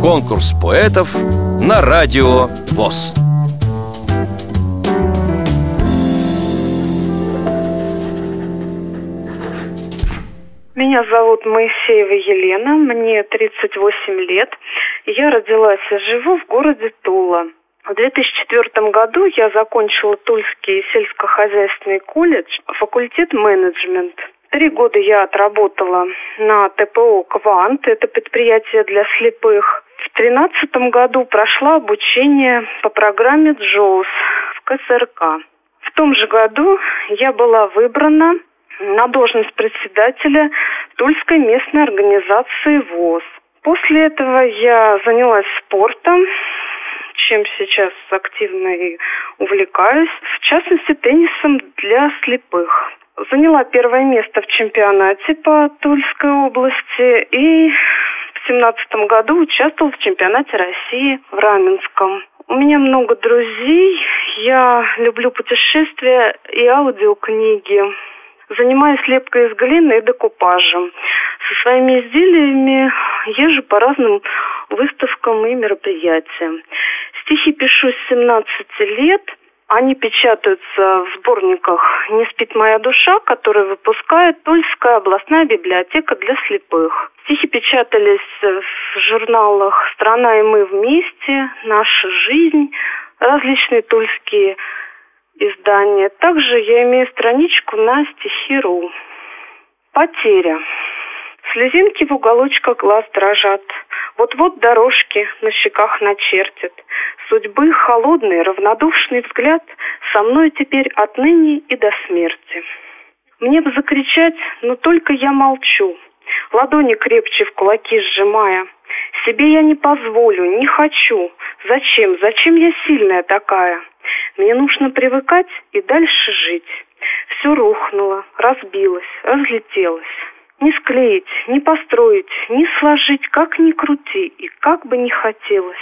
Конкурс поэтов на радио ВОЗ. Меня зовут Моисеева Елена, мне 38 лет. Я родилась и живу в городе Тула. В 2004 году я закончила Тульский сельскохозяйственный колледж, факультет менеджмент. Три года я отработала на ТПО «Квант», это предприятие для слепых. В 2013 году прошла обучение по программе «Джоус» в КСРК. В том же году я была выбрана на должность председателя Тульской местной организации ВОЗ. После этого я занялась спортом, чем сейчас активно и увлекаюсь, в частности теннисом для слепых. Заняла первое место в чемпионате по Тульской области и в семнадцатом году участвовала в чемпионате России в Раменском. У меня много друзей, я люблю путешествия и аудиокниги. Занимаюсь лепкой из глины и декупажем. Со своими изделиями езжу по разным выставкам и мероприятиям. Стихи пишу с 17 лет. Они печатаются в сборниках «Не спит моя душа», который выпускает Тульская областная библиотека для слепых. Стихи печатались в журналах «Страна и мы вместе», «Наша жизнь», различные тульские издания. Также я имею страничку на стихи.ру. Потеря. Слезинки в уголочках глаз дрожат. Вот-вот дорожки на щеках начертят. Судьбы холодный, равнодушный взгляд со мной теперь отныне и до смерти. Мне бы закричать, но только я молчу, ладони крепче в кулаки сжимая. Себе я не позволю, не хочу. Зачем? Зачем я сильная такая? Мне нужно привыкать и дальше жить. Все рухнуло, разбилось, разлетелось. Не склеить, не построить, не сложить, как ни крути и как бы ни хотелось.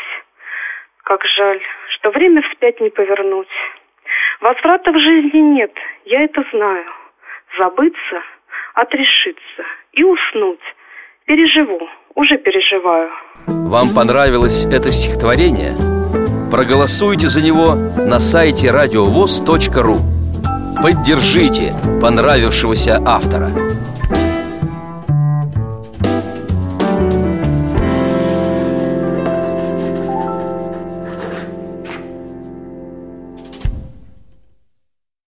Как жаль, что время вспять не повернуть. Возврата в жизни нет, я это знаю. Забыться, отрешиться и уснуть. Переживу, уже переживаю. Вам понравилось это стихотворение? Проголосуйте за него на сайте радиовоз.ру Поддержите понравившегося автора